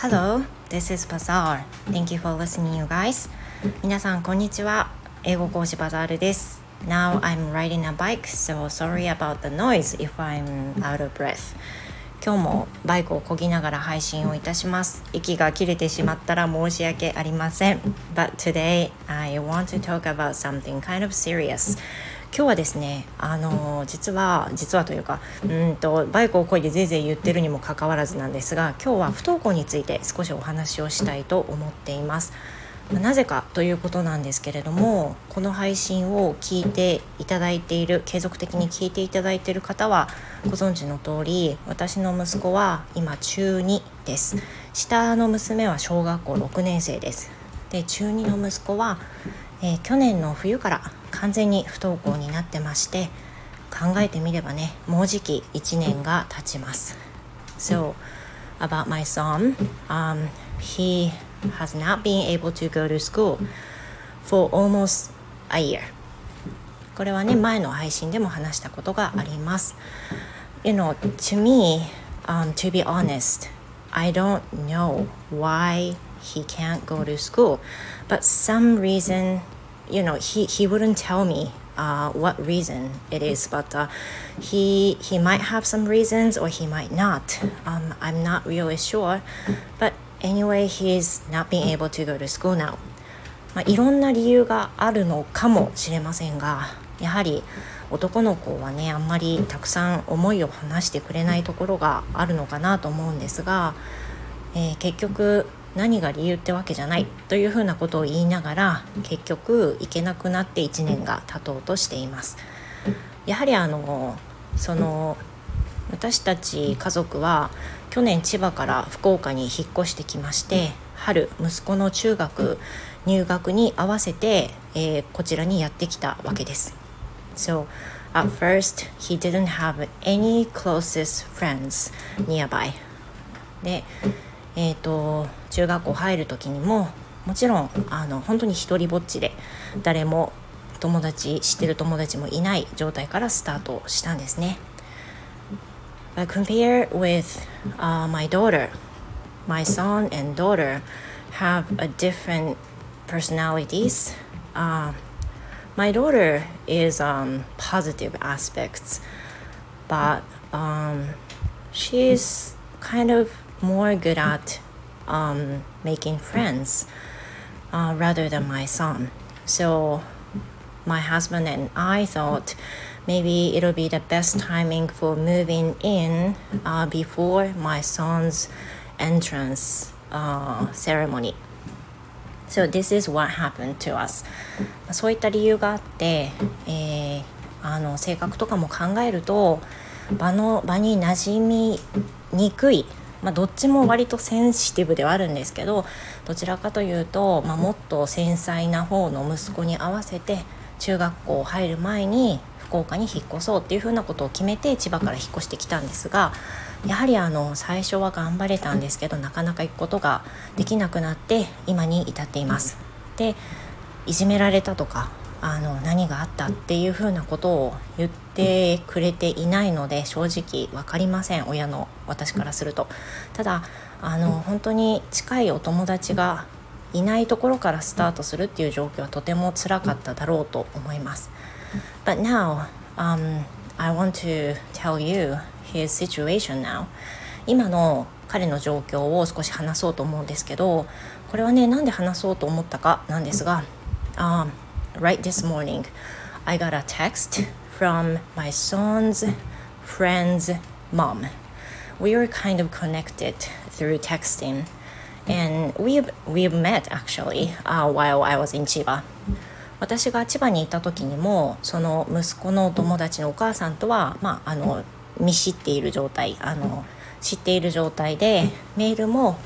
Hello, this is Bazaar. Thank you for listening, you guys. 皆さん、こんにちは。英語講師バザールです。Now I'm riding a bike, so sorry about the noise if I'm out of breath. 今日もバイクを漕ぎながら配信をいたします。息が切れてしまったら申し訳ありません。But today I want to talk about something kind of serious. 今日はですねあの実は実はというかうんとバイクをこいでぜいぜい言ってるにもかかわらずなんですが今日は不登校について少しお話をしたいと思っています。なぜかということなんですけれどもこの配信を聞いていただいている継続的に聞いていただいている方はご存知の通り私の息子は今中2です下の娘は小学校6年生ですで中2の息子は、えー、去年の冬から完全に不登校になってまして考えてみればねもうじき1年が経ちます So about my son、um, he has not been able to go to school for almost a year これはね前の配信でも話したことがあります You know to me、um, to be honest I don't know why he can't go to school but some reason you know he he wouldn't tell me uh, what reason it is but uh, he he might have some reasons or he might not um, i'm not really sure but anyway he's not being able to go to school now まあ、いろんな理由があるのかもしれませんがやはり男の子はねあんまりたくさん思いを話してくれないところがあるのかなと思うんですが、えー、結局何が理由ってわけじゃないというふうなことを言いながら結局行けなくなって1年が経とうとしています。やはりあのその私たち家族は去年千葉から福岡に引っ越してきまして春息子の中学入学に合わせて、えー、こちらにやってきたわけです。So at first he didn't have any closest friends nearby. でえーと、中学校入る時にももちろんあの本当に一人ぼっちで誰も友達知ってる友達もいない状態からスタートしたんですね。But compare with、uh, my daughter, my son and daughter have a different personalities. Uh, my daughter is um, positive aspects, but um, she's kind of more good at um, making friends uh, rather than my son. So my husband and I thought maybe it'll be the best timing for moving in uh, before my son's entrance uh, ceremony. So this is what happened to us. そういった理由があって、えー、あの性格とかも考えると場の場に馴染みにくいまあ、どっちも割とセンシティブではあるんですけどどちらかというと、まあ、もっと繊細な方の息子に合わせて中学校入る前に福岡に引っ越そうっていうふうなことを決めて千葉から引っ越してきたんですがやはりあの最初は頑張れたんですけどなかなか行くことができなくなって今に至っています。でいじめられたとかあの何があったっていうふうなことを言ってくれていないので正直分かりません親の私からすると。ただあの本当に近いお友達がいないところからスタートするっていう状況はとてもつらかっただろうと思います。But now、um, I want to tell you his situation now. 今の彼の状況を少し話そうと思うんですけどこれはねなんで話そうと思ったかなんですが、um, right this morning, I got a text from my son's friend's mom. We were kind of connected through texting, and we we met actually uh, while I was in Chiba. 私が千葉にいた時にもその息子の友達のお母さんとは、まあ、あの見知っている状態あの知っている状態でメールも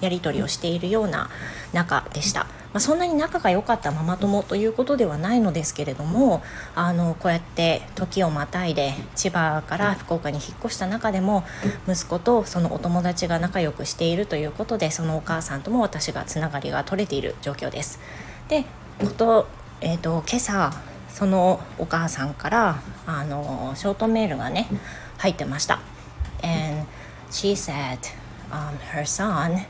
やり取りをしているような仲でした。まあ、そんなに仲が良かったママ友ということではないのですけれどもあのこうやって時をまたいで千葉から福岡に引っ越した中でも息子とそのお友達が仲良くしているということでそのお母さんとも私がつながりが取れている状況です。でこと、えーと、今朝そのお母さんからあのショートメールがね入ってました。And she said、um, her son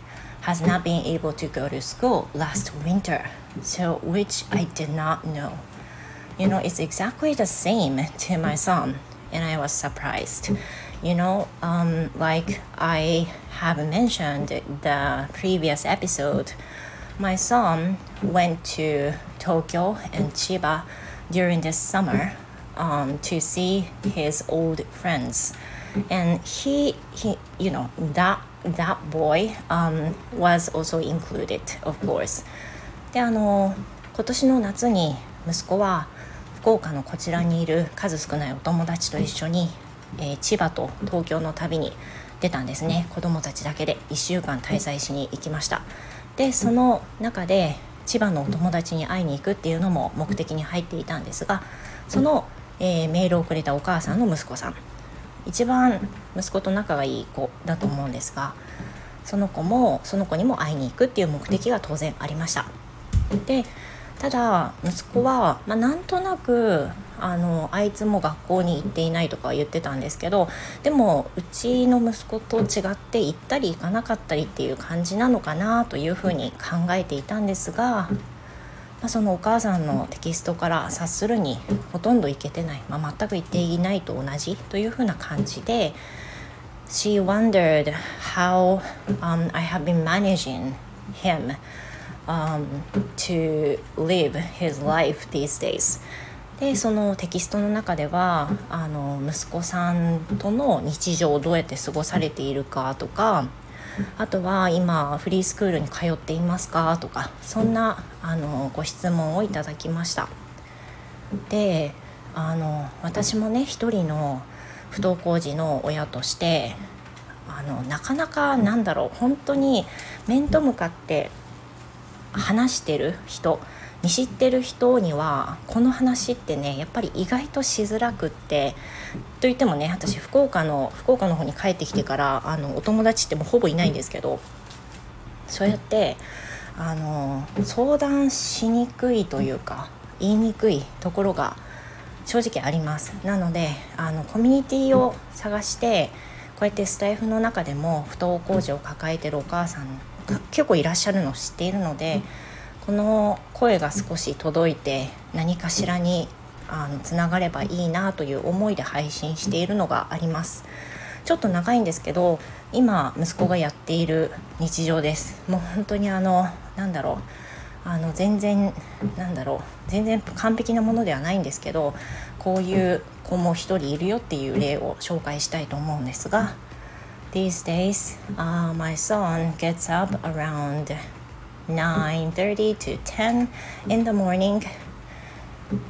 has not been able to go to school last winter, so which I did not know. You know, it's exactly the same to my son, and I was surprised. You know, um, like I have mentioned the previous episode, my son went to Tokyo and Chiba during this summer um, to see his old friends, and he he you know that that boy um, was also included, of course. であの今年の夏に息子は福岡のこちらにいる数少ないお友達と一緒に、えー、千葉と東京の旅に出たんですね。子供たちだけで。1週間滞在しに行きました。でその中で千葉のお友達に会いに行くっていうのも目的に入っていたんですがその、えー、メールをくれたお母さんの息子さん。一番息子と仲がいい子だと思うんですがその子もその子にも会いに行くっていう目的が当然ありました。でただ息子は、まあ、なんとなくあのあいつも学校に行っていないとか言ってたんですけどでもうちの息子と違って行ったり行かなかったりっていう感じなのかなというふうに考えていたんですがまあ、そのお母さんのテキストから察するにほとんどいけてない、まあ、全く言っていないと同じというふうな感じで She wondered how、um, I have been managing him、um, to live his life these days. でそのテキストの中ではあの息子さんとの日常をどうやって過ごされているかとかあとは今フリースクールに通っていますか？とかそんなあのご質問をいただきました。であの私もね一人の不登校児の親としてあのなかなかなんだろう本当に面と向かって話してる人見知ってる人にはこの話ってねやっぱり意外としづらくってといってもね私福岡の福岡の方に帰ってきてからあのお友達ってもうほぼいないんですけどそうやってあの相談しにくいというか言いにくいところが正直あります。なのであのコミュニティを探してこうやってスタイフの中でも不登校児を抱えてるお母さん結構いらっしゃるのを知っているのでこの声が少し届いて何かしらにあのつながればいいなという思いで配信しているのがあります。ちょっと長いんですけど今息子がやっている日常です。もう本当にあのなんだろう。あの全然なんだろう。全然完璧なものではないんですけどこういう子も一人いるよっていう例を紹介したいと思うんですが These days、uh, my son gets up around 9:30 to 10 in the morning.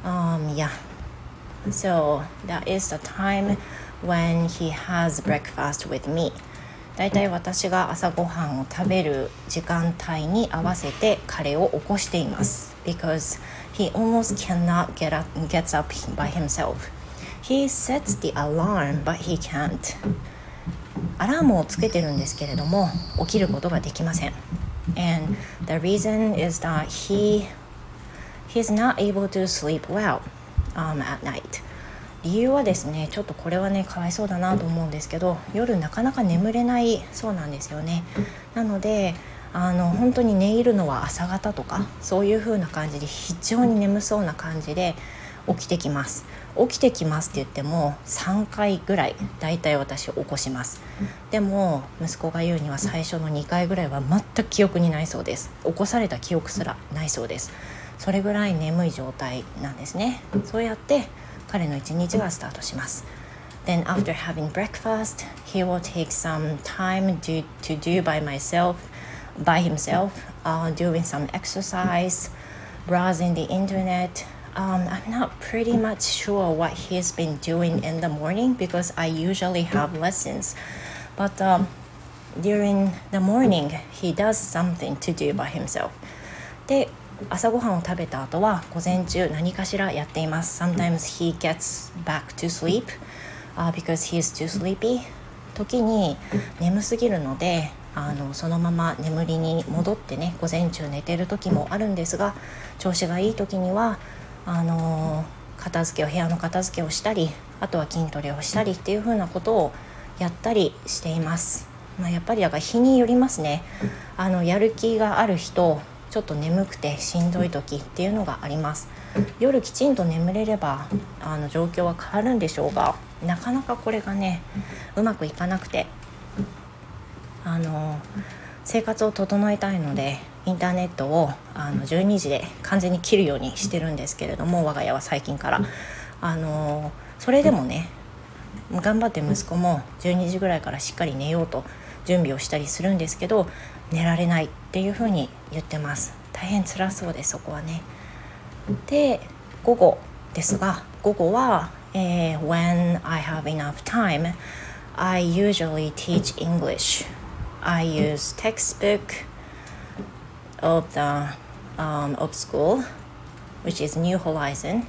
Um, yeah. So that is the time when he has breakfast with me. だいたい私が朝ごはんを食べる時間帯に合わせて彼を起こしています。Because he almost cannot get up, gets up by himself. He sets the alarm, but he can't. アラームをつけてるんですけれども起きることができません。And the reason is that he he's not able to sleep well um, at night. 理由はですねちょっとこれはねかわいそうだなと思うんですけど夜なかなか眠れないそうなんですよね。なのであの本当に寝入るのは朝方とかそういう風な感じで非常に眠そうな感じで起きてきます。起きてきますって言っても3回ぐらいだいたい私起こします。でも息子が言うには最初の2回ぐらいは全く記憶にないそうです。起こされた記憶すらないそうです。それぐらい眠い状態なんですね。そうやって彼の一日がスタートします。Then after having breakfast, he will take some time to, to do by myself, by himself, uh, doing some exercise, browsing the internet, um, I'm not pretty much sure what he's been doing in the morning because I usually have lessons. But um, during the morning, he does something to do by himself. で、朝ごはんを食べた後は午前中何かしらやっています。Sometimes he gets back to sleep、uh, because he's too sleepy. 時に眠すぎるのであのそのまま眠りに戻ってね午前中寝てる時もあるんですが調子がいい時にはあの片付けを部屋の片付けをしたりあとは筋トレをしたりっていう風なことをやったりしています。まあ、やっぱりだから日によりますね。あのやる気がある人ちょっと眠くてしんどい時っていうのがあります。夜きちんと眠れればあの状況は変わるんでしょうがなかなかこれがねうまくいかなくて。あの生活を整えたいのでインターネットをあの12時で完全に切るようにしてるんですけれども我が家は最近から。あのそれでもね頑張って息子も12時ぐらいからしっかり寝ようと準備をしたりするんですけど寝られないっていうふうに言ってます。大変辛そうですそこはね。で午後ですが午後は、えー、When I have enough time I usually teach English. I use textbook of the um, of school which is New Horizon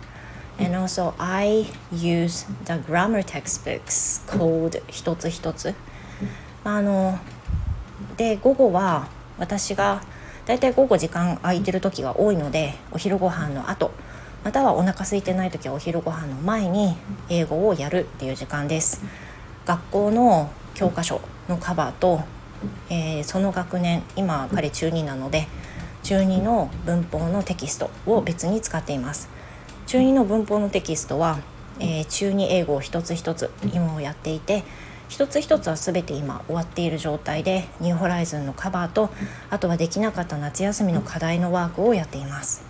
and also I use the grammar textbooks called 一つ一つあので午後は私がだいたい午後時間空いてる時が多いのでお昼ご飯の後またはお腹空いてない時はお昼ご飯の前に英語をやるっていう時間です学校の教科書のカバーと、えー、その学年今彼中2なので中2の文法のテキストを別に使っています。中2の文法のテキストは、えー、中2英語を一つ一つ今をやっていて一つ一つは全て今終わっている状態でニューホライズンのカバーとあとはできなかった夏休みの課題のワークをやっています。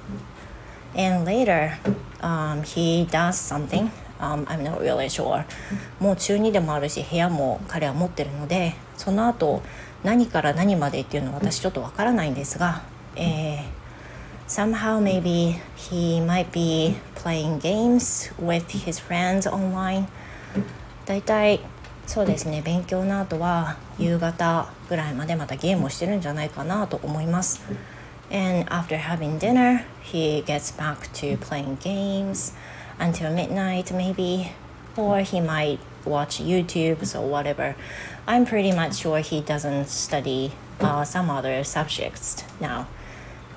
And later、um, he does something um, I'm not really sure もう中2でもあるし部屋も彼は持ってるのでその後何から何までっていうのは私ちょっとわからないんですが、えー、somehow maybe he might be playing games with his friends online だいたいそうですね勉強の後は夕方ぐらいまでまたゲームをしてるんじゃないかなと思います And after having dinner he gets back to playing games until midnight maybe or he might watch YouTube or whatever I'm pretty much sure he doesn't study uh, some other subjects now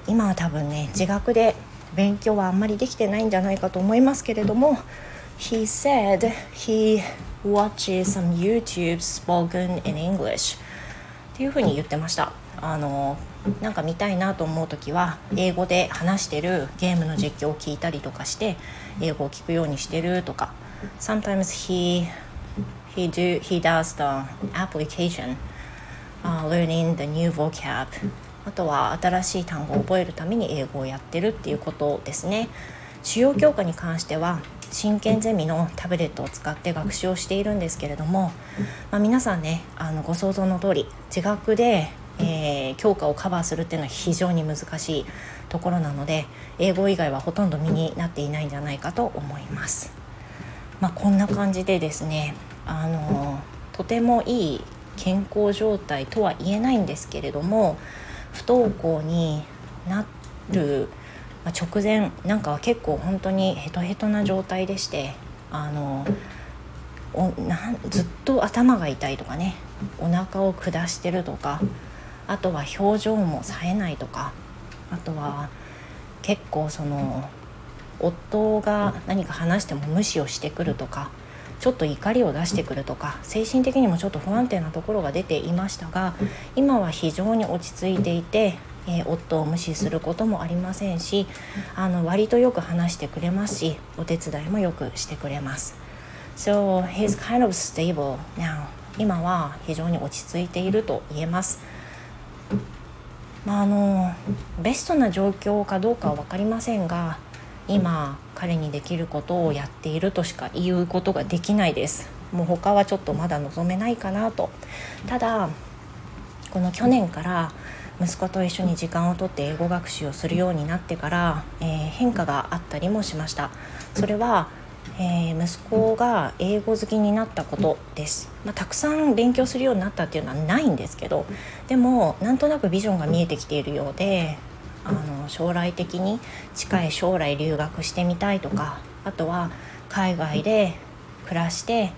今は多分ね自学で勉強はあんまりできてないんじゃないかと思いますけれども He said he watches some YouTube spoken in English っていうふうに言ってましたあのなんか見たいなと思う時は英語で話してるゲームの実況を聞いたりとかして英語を聞くようにしてるとか Sometimes he he do he does the application、uh, learning the new vocab あとは新しい単語を覚えるために英語をやってるっていうことですね主要教科に関しては真剣ゼミのタブレットを使って学習をしているんですけれども、まあ、皆さんねあのご想像の通り自学で、えー、教科をカバーするっていうのは非常に難しいところなので英語以外はほとんど身になっていないんじゃないかと思います。まあ、こんな感じでですねあのとてもいい健康状態とは言えないんですけれども不登校になる、直前なんかは結構本当にヘトヘトな状態でしてあのずっと頭が痛いとかねお腹を下してるとかあとは表情も冴えないとかあとは結構その夫が何か話しても無視をしてくるとかちょっと怒りを出してくるとか精神的にもちょっと不安定なところが出ていましたが今は非常に落ち着いていてえー、夫を無視することもありませんしあの割とよく話してくれますしお手伝いもよくしてくれます。So he's kind of stable now. 今は非常に落ち着いていると言えます。まああのベストな状況かどうかは分かりませんが今彼にできることをやっているとしか言うことができないです。もう他はちょっとまだ望めないかなと。ただこの去年から息子と一緒に時間をとって英語学習をするようになってから、えー、変化があったりもしました。それは、えー、息子が英語好きになったことです、まあ、たくさん勉強するようになったっていうのはないんですけどでもなんとなくビジョンが見えてきているようであの将来的に近い将来留学してみたいとかあとは海外で暮らして、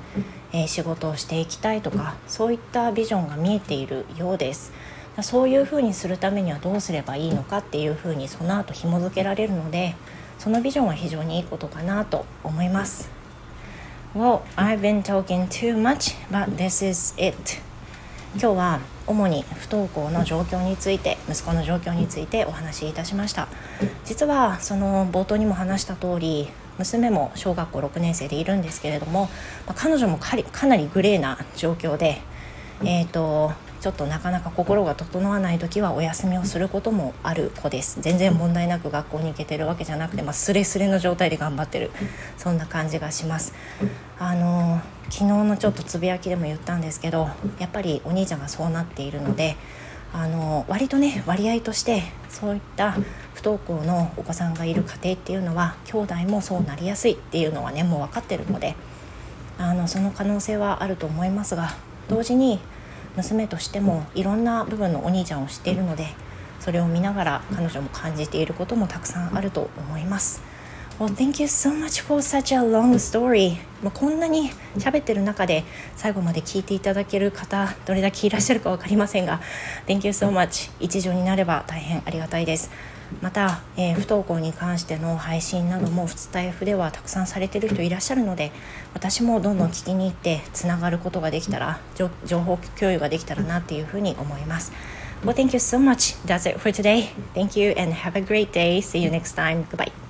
えー、仕事をしていきたいとかそういったビジョンが見えているようです。そういうふうにするためにはどうすればいいのかっていうふうにその後紐付けられるのでそのビジョンは非常にいいことかなと思います。Well, I've been talking too much, but this is it. 今日は主に不登校の状況について息子の状況についてお話しいたしました。実はその冒頭にも話した通り娘も小学校6年生でいるんですけれども、まあ、彼女もかなりグレーな状況で、えーと、ちょっとなかなか心が整わない時はお休みをすることもある子です。全然問題なく学校に行けてるわけじゃなくて、まあ、スレスレの状態で頑張ってる。そんな感じがします。あの昨日のちょっとつぶやきでも言ったんですけどやっぱりお兄ちゃんがそうなっているのであの割とね割合としてそういった不登校のお子さんがいる家庭っていうのは兄弟もそうなりやすいっていうのはねもう分かってるのであのその可能性はあると思いますが同時に娘としてもいろんな部分のお兄ちゃんを知っているのでそれを見ながら彼女も感じていることもたくさんあると思います。Well, thank you so much for such a long story. もうこんなに喋ってる中で最後まで聞いていただける方どれだけいらっしゃるか分かりませんが Thank you so much 一助になれば大変ありがたいですまた、えー、不登校に関しての配信などもスタイフではたくさんされてる人いらっしゃるので私もどんどん聞きに行ってつながることができたら情報共有ができたらなっていうふうに思います Well, thank you so much. That's it for today. Thank you and have a great day. See you next time. Goodbye.